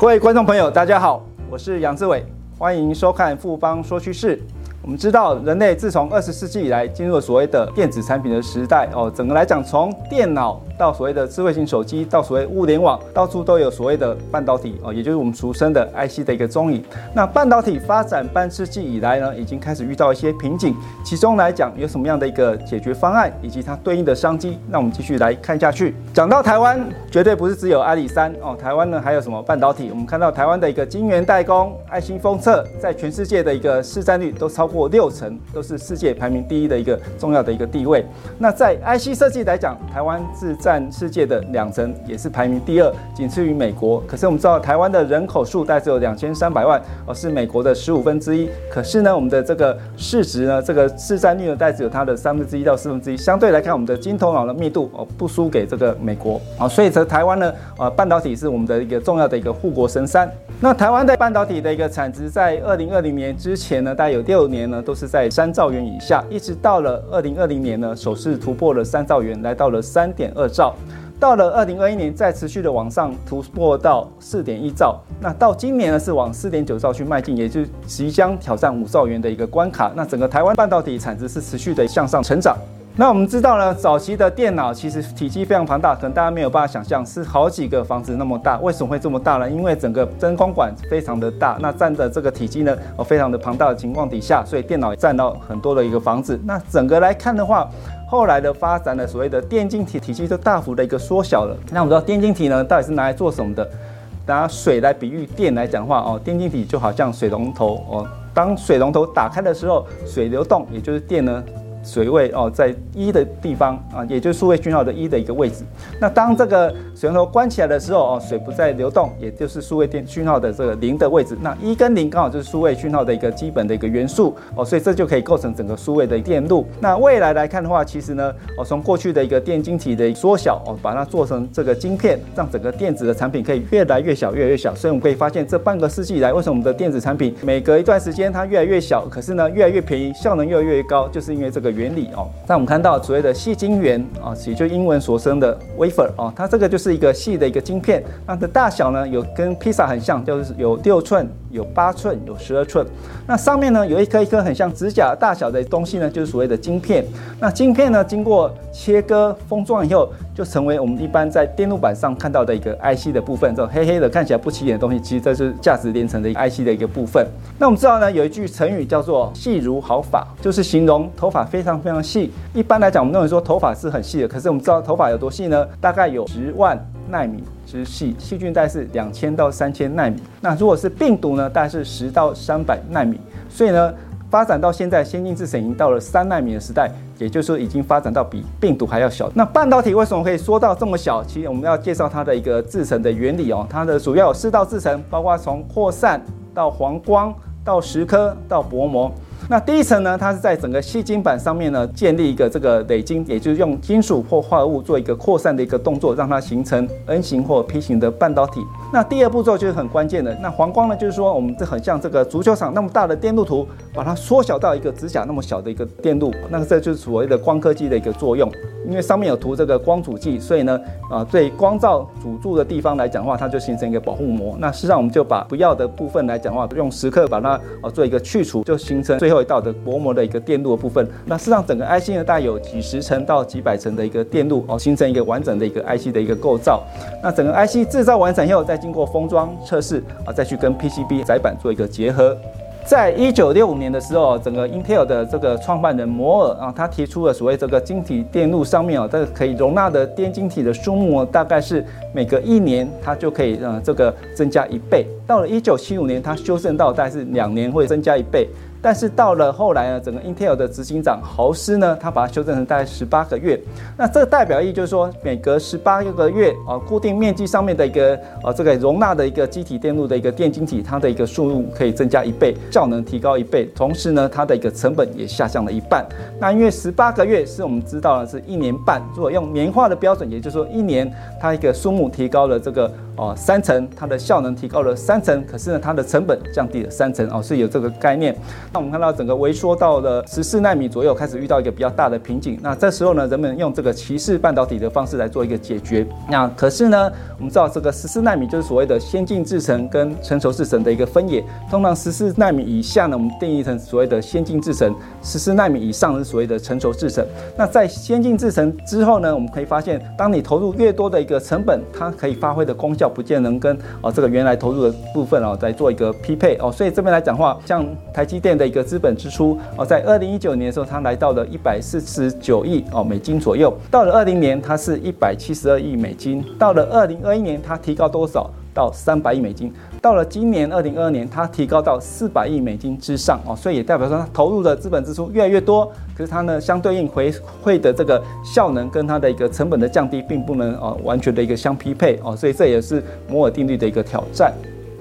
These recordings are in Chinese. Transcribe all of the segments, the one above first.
各位观众朋友，大家好，我是杨志伟，欢迎收看复方说趋势。我们知道，人类自从二十世纪以来进入了所谓的电子产品的时代哦。整个来讲，从电脑到所谓的智慧型手机，到所谓物联网，到处都有所谓的半导体哦，也就是我们俗称的 IC 的一个踪影。那半导体发展半世纪以来呢，已经开始遇到一些瓶颈，其中来讲有什么样的一个解决方案，以及它对应的商机？那我们继续来看下去。讲到台湾，绝对不是只有阿里山哦，台湾呢还有什么半导体？我们看到台湾的一个晶圆代工、爱芯封测，在全世界的一个市占率都超过六成，都是世界排名第一的一个重要的一个地位。那在 IC 设计来讲，台湾是占世界的两成，也是排名第二，仅次于美国。可是我们知道，台湾的人口数大概只有两千三百万，哦，是美国的十五分之一。可是呢，我们的这个市值呢，这个市占率呢，大概只有它的三分之一到四分之一。相对来看，我们的金头脑的密度哦，不输给这个美国啊。所以，这台湾呢，呃，半导体是我们的一个重要的一个护国神山。那台湾的半导体的一个产值，在二零二零年之前呢，大概有六年年呢，都是在三兆元以下，一直到了二零二零年呢，首次突破了三兆元，来到了三点二兆。到了二零二一年，再持续的往上突破到四点一兆。那到今年呢，是往四点九兆去迈进，也就即将挑战五兆元的一个关卡。那整个台湾半导体产值是持续的向上成长。那我们知道呢，早期的电脑其实体积非常庞大，可能大家没有办法想象，是好几个房子那么大。为什么会这么大呢？因为整个真空管非常的大，那占的这个体积呢，哦，非常的庞大的情况底下，所以电脑占到很多的一个房子。那整个来看的话，后来的发展的所谓的电晶体体积就大幅的一个缩小了。那我们知道电晶体呢，到底是拿来做什么的？拿水来比喻电来讲话哦，电晶体就好像水龙头哦，当水龙头打开的时候，水流动，也就是电呢。水位哦，在一的地方啊，也就是数位讯号的一的一个位置。那当这个水龙头关起来的时候哦，水不再流动，也就是数位电讯号的这个零的位置。那一跟零刚好就是数位讯号的一个基本的一个元素哦，所以这就可以构成整个数位的电路。那未来来看的话，其实呢，哦，从过去的一个电晶体的缩小哦，把它做成这个晶片，让整个电子的产品可以越来越小，越来越小。所以我们可以发现，这半个世纪以来，为什么我们的电子产品每隔一段时间它越来越小，可是呢越来越便宜，效能越来越高，就是因为这个。原理哦，那我们看到所谓的细晶圆啊，也就英文所称的 wafer 哦，它这个就是一个细的一个晶片，它的大小呢有跟披萨很像，就是有六寸、有八寸、有十二寸。那上面呢有一颗一颗很像指甲大小的东西呢，就是所谓的晶片。那晶片呢经过切割封装以后，就成为我们一般在电路板上看到的一个 IC 的部分，这种黑黑的看起来不起眼的东西，其实这是价值连城的一个 IC 的一个部分。那我们知道呢，有一句成语叫做“细如毫发”，就是形容头发非常非常细。一般来讲，我们认为说头发是很细的，可是我们知道头发有多细呢？大概有十万纳米之细，细菌大概是两千到三千纳米。那如果是病毒呢，大概是十到三百纳米。所以呢，发展到现在，先进制程已经到了三纳米的时代。也就是说，已经发展到比病毒还要小。那半导体为什么可以缩到这么小？其实我们要介绍它的一个制程的原理哦。它的主要有四道制程，包括从扩散到黄光到蚀刻到薄膜。那第一层呢，它是在整个细晶板上面呢，建立一个这个垒晶，也就是用金属或化合物做一个扩散的一个动作，让它形成 N 型或 P 型的半导体。那第二步骤就是很关键的。那黄光呢，就是说我们这很像这个足球场那么大的电路图，把它缩小到一个指甲那么小的一个电路，那这就是所谓的光刻机的一个作用。因为上面有涂这个光阻剂，所以呢，啊，对光照阻住的地方来讲的话，它就形成一个保护膜。那事实上我们就把不要的部分来讲的话，用蚀刻把它啊做一个去除，就形成最后。一道的薄膜的一个电路的部分，那事实上整个 IC 呢，大概有几十层到几百层的一个电路哦，形成一个完整的一个 IC 的一个构造。那整个 IC 制造完成以后，再经过封装测试啊，再去跟 PCB 载板做一个结合。在一九六五年的时候，整个 Intel 的这个创办人摩尔啊，他提出了所谓这个晶体电路上面啊，这个可以容纳的电晶体的数目大概是每隔一年它就可以呃这个增加一倍。到了一九七五年，它修正到大概是两年会增加一倍。但是到了后来呢，整个 Intel 的执行长豪斯呢，他把它修正成大概十八个月。那这个代表意就是说，每隔十八个月啊，固定面积上面的一个啊，这个容纳的一个机体电路的一个电晶体，它的一个数目可以增加一倍，效能提高一倍，同时呢，它的一个成本也下降了一半。那因为十八个月是我们知道的是一年半，如果用年化的标准，也就是说一年它一个数目提高了这个。哦三成，它的效能提高了三成，可是呢它的成本降低了三成哦，是有这个概念。那我们看到整个微缩到了十四纳米左右，开始遇到一个比较大的瓶颈。那这时候呢，人们用这个骑士半导体的方式来做一个解决。那可是呢，我们知道这个十四纳米就是所谓的先进制程跟成熟制程的一个分野。通常十四纳米以下呢，我们定义成所谓的先进制程；十四纳米以上是所谓的成熟制程。那在先进制程之后呢，我们可以发现，当你投入越多的一个成本，它可以发挥的功效不见能跟哦这个原来投入的部分哦再做一个匹配哦。所以这边来讲话，像台积电的一个资本支出哦，在二零一九年的时候，它来到了一百四十九亿哦美金左右；到了二零年，它是一百七十二亿美金；到了二零二一年，它提高多少？到三百亿美金。到了今年二零二二年，它提高到四百亿美金之上哦，所以也代表说它投入的资本支出越来越多，可是它呢相对应回馈的这个效能跟它的一个成本的降低，并不能哦完全的一个相匹配哦，所以这也是摩尔定律的一个挑战。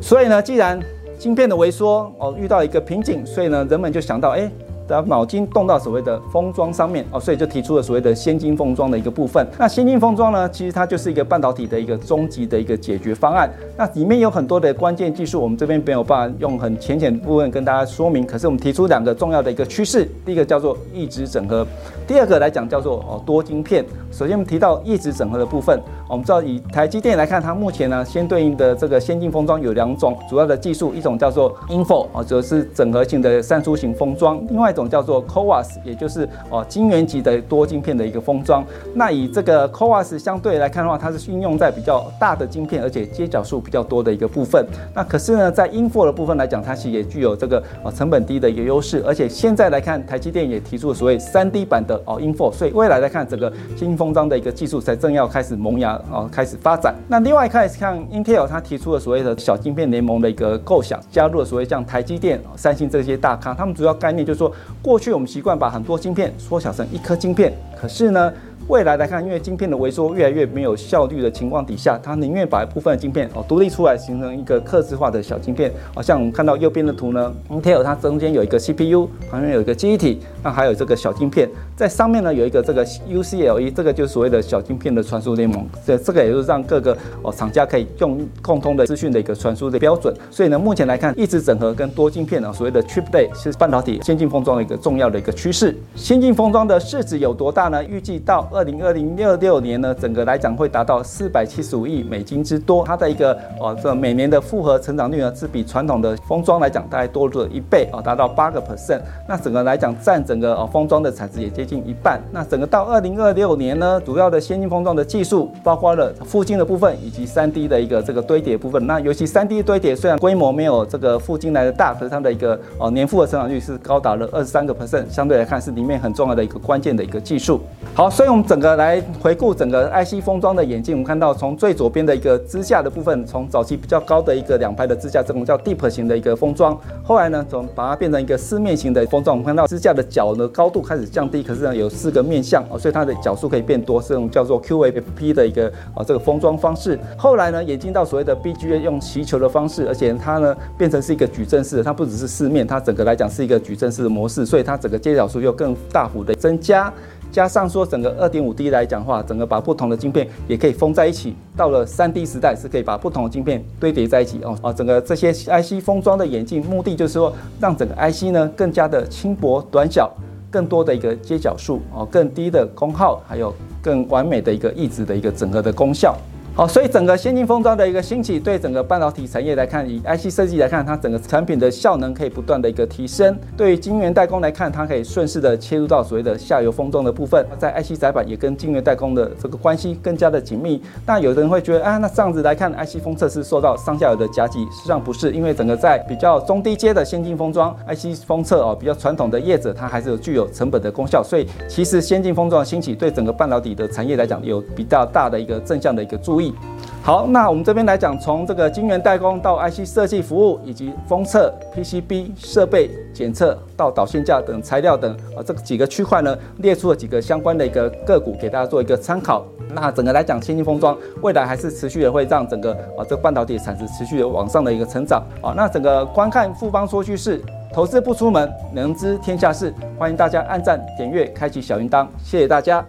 所以呢，既然晶片的微缩哦遇到一个瓶颈，所以呢人们就想到哎。把脑筋动到所谓的封装上面哦，所以就提出了所谓的先进封装的一个部分。那先进封装呢，其实它就是一个半导体的一个终极的一个解决方案。那里面有很多的关键技术，我们这边没有办法用很浅显的部分跟大家说明。可是我们提出两个重要的一个趋势，第一个叫做一直整合，第二个来讲叫做哦多晶片。首先我们提到一直整合的部分，我们知道以台积电来看，它目前呢先对应的这个先进封装有两种主要的技术，一种叫做 InFO 哦，则是整合性的散出型封装，另外一种叫做 CoWoS，也就是哦晶圆级的多晶片的一个封装。那以这个 CoWoS 相对来看的话，它是运用在比较大的晶片，而且接角数比较多的一个部分。那可是呢，在 InFO 的部分来讲，它其实也具有这个哦成本低的一个优势，而且现在来看，台积电也提出了所谓三 D 版的哦 InFO，所以未来来看整个新封装的一个技术才正要开始萌芽哦，开始发展。那另外一开始看 Intel，他提出了所谓的小晶片联盟的一个构想，加入了所谓像台积电、三星这些大咖，他们主要概念就是说，过去我们习惯把很多晶片缩小成一颗晶片，可是呢，未来来看，因为晶片的萎缩越来越没有效率的情况底下，它宁愿把一部分的晶片哦独立出来，形成一个客制化的小晶片。哦，像我们看到右边的图呢，Intel 它中间有一个 CPU，旁边有一个记忆体，那还有这个小晶片，在上面呢有一个这个 UCLE，这个就是所谓的小晶片的传输联盟。这这个也就是让各个哦厂家可以用共通的资讯的一个传输的标准。所以呢，目前来看，一直整合跟多晶片啊，所谓的 Chiplet 是半导体先进封装的一个重要的一个趋势。先进封装的市值有多大呢？预计到二二零二零二六年呢，整个来讲会达到四百七十五亿美金之多。它的一个哦，这每年的复合成长率呢，是比传统的封装来讲大概多了一倍哦，达到八个 percent。那整个来讲占整个哦封装的产值也接近一半。那整个到二零二六年呢，主要的先进封装的技术包括了附晶的部分以及三 D 的一个这个堆叠部分。那尤其三 D 堆叠虽然规模没有这个附晶来的大，可是它的一个哦年复合成长率是高达了二十三个 percent，相对来看是里面很重要的一个关键的一个技术。好，所以我们整个来。回顾整个 IC 封装的演进，我们看到从最左边的一个支架的部分，从早期比较高的一个两排的支架，这种叫 Deep 型的一个封装，后来呢，从把它变成一个四面型的封装，我们看到支架的角的高度开始降低，可是呢有四个面向哦，所以它的角数可以变多，是这种叫做 QFP 的一个啊这个封装方式。后来呢演进到所谓的 BGA 用鳍球的方式，而且它呢变成是一个矩阵式的，它不只是四面，它整个来讲是一个矩阵式的模式，所以它整个接角数又更大幅的增加。加上说整个二点五 D 来讲话，整个把不同的晶片也可以封在一起。到了三 D 时代，是可以把不同的晶片堆叠在一起哦啊，整个这些 IC 封装的眼镜，目的就是说让整个 IC 呢更加的轻薄短小，更多的一个接角数哦，更低的功耗，还有更完美的一个抑制的一个整个的功效。好，所以整个先进封装的一个兴起，对整个半导体产业来看，以 IC 设计来看，它整个产品的效能可以不断的一个提升；对于晶圆代工来看，它可以顺势的切入到所谓的下游封装的部分，在 IC 载板也跟晶圆代工的这个关系更加的紧密。那有的人会觉得，啊，那这样子来看，IC 封测是受到上下游的夹击，实际上不是，因为整个在比较中低阶的先进封装 IC 封测哦，比较传统的业者，它还是有具有成本的功效，所以其实先进封装的兴起，对整个半导体的产业来讲，有比较大的一个正向的一个注意。好，那我们这边来讲，从这个晶圆代工到 IC 设计服务，以及封测、PCB 设备检测到导线架等材料等啊，这几个区块呢，列出了几个相关的一个个股给大家做一个参考。那整个来讲，先进封装未来还是持续的会让整个啊这个半导体产值持续的往上的一个成长啊。那整个观看富邦说趋势，投资不出门，能知天下事。欢迎大家按赞、点阅、开启小铃铛，谢谢大家。